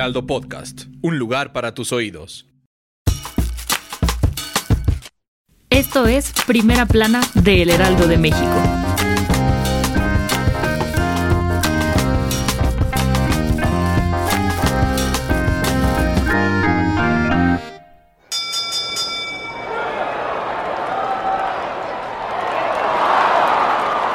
Heraldo Podcast, un lugar para tus oídos. Esto es Primera Plana de El Heraldo de México.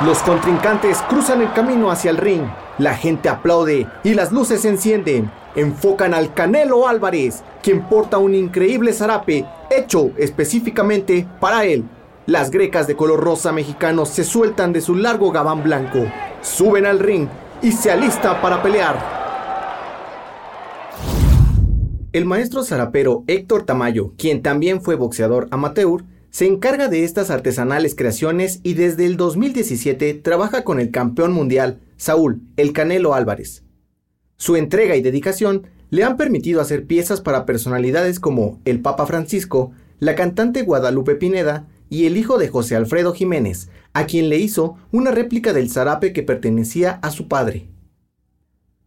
Los contrincantes cruzan el camino hacia el ring. La gente aplaude y las luces se encienden. Enfocan al Canelo Álvarez, quien porta un increíble zarape hecho específicamente para él. Las grecas de color rosa mexicano se sueltan de su largo gabán blanco, suben al ring y se alista para pelear. El maestro zarapero Héctor Tamayo, quien también fue boxeador amateur, se encarga de estas artesanales creaciones y desde el 2017 trabaja con el campeón mundial, Saúl El Canelo Álvarez. Su entrega y dedicación le han permitido hacer piezas para personalidades como el Papa Francisco, la cantante Guadalupe Pineda y el hijo de José Alfredo Jiménez, a quien le hizo una réplica del zarape que pertenecía a su padre.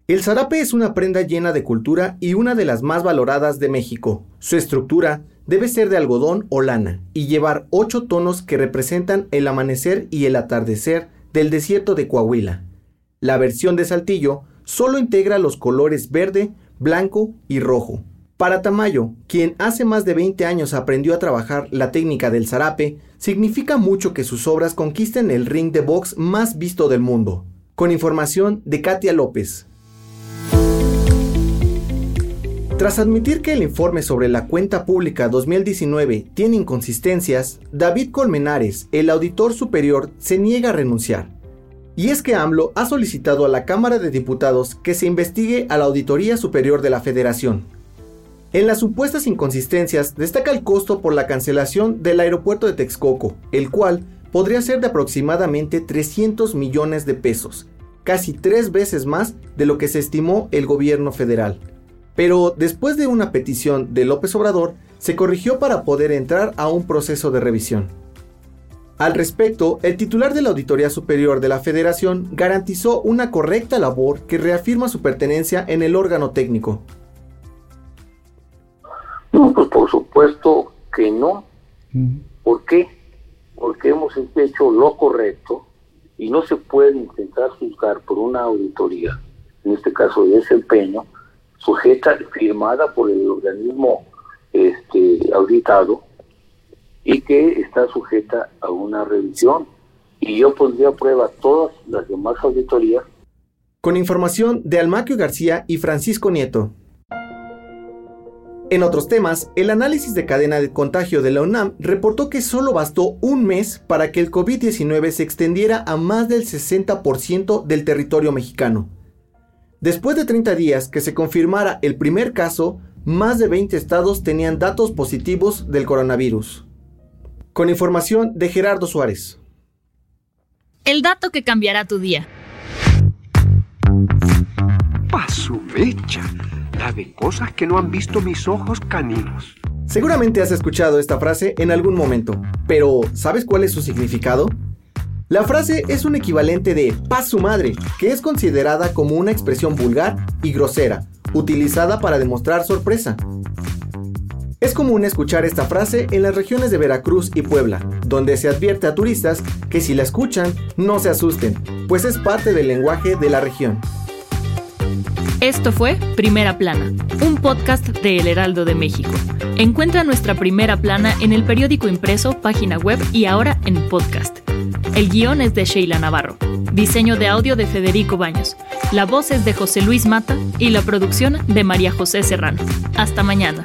El zarape es una prenda llena de cultura y una de las más valoradas de México. Su estructura debe ser de algodón o lana y llevar ocho tonos que representan el amanecer y el atardecer del desierto de Coahuila. La versión de Saltillo solo integra los colores verde, blanco y rojo. Para Tamayo, quien hace más de 20 años aprendió a trabajar la técnica del zarape, significa mucho que sus obras conquisten el ring de box más visto del mundo. Con información de Katia López. Tras admitir que el informe sobre la cuenta pública 2019 tiene inconsistencias, David Colmenares, el auditor superior, se niega a renunciar. Y es que AMLO ha solicitado a la Cámara de Diputados que se investigue a la Auditoría Superior de la Federación. En las supuestas inconsistencias destaca el costo por la cancelación del aeropuerto de Texcoco, el cual podría ser de aproximadamente 300 millones de pesos, casi tres veces más de lo que se estimó el gobierno federal. Pero después de una petición de López Obrador, se corrigió para poder entrar a un proceso de revisión. Al respecto, el titular de la Auditoría Superior de la Federación garantizó una correcta labor que reafirma su pertenencia en el órgano técnico. No, pues por supuesto que no. ¿Por qué? Porque hemos hecho lo correcto y no se puede intentar juzgar por una auditoría, en este caso de desempeño, sujeta, firmada por el organismo este, auditado y que está sujeta a una revisión. Y yo pondría a prueba todas las demás auditorías. Con información de Almaquio García y Francisco Nieto. En otros temas, el análisis de cadena de contagio de la UNAM reportó que solo bastó un mes para que el COVID-19 se extendiera a más del 60% del territorio mexicano. Después de 30 días que se confirmara el primer caso, más de 20 estados tenían datos positivos del coronavirus. Con información de Gerardo Suárez. El dato que cambiará tu día. Paso mecha, la de cosas que no han visto mis ojos caninos. Seguramente has escuchado esta frase en algún momento, pero ¿sabes cuál es su significado? La frase es un equivalente de paz su madre, que es considerada como una expresión vulgar y grosera, utilizada para demostrar sorpresa. Es común escuchar esta frase en las regiones de Veracruz y Puebla, donde se advierte a turistas que si la escuchan, no se asusten, pues es parte del lenguaje de la región. Esto fue Primera Plana, un podcast de El Heraldo de México. Encuentra nuestra Primera Plana en el periódico impreso, página web y ahora en podcast. El guion es de Sheila Navarro. Diseño de audio de Federico Baños. La voz es de José Luis Mata y la producción de María José Serrano. Hasta mañana.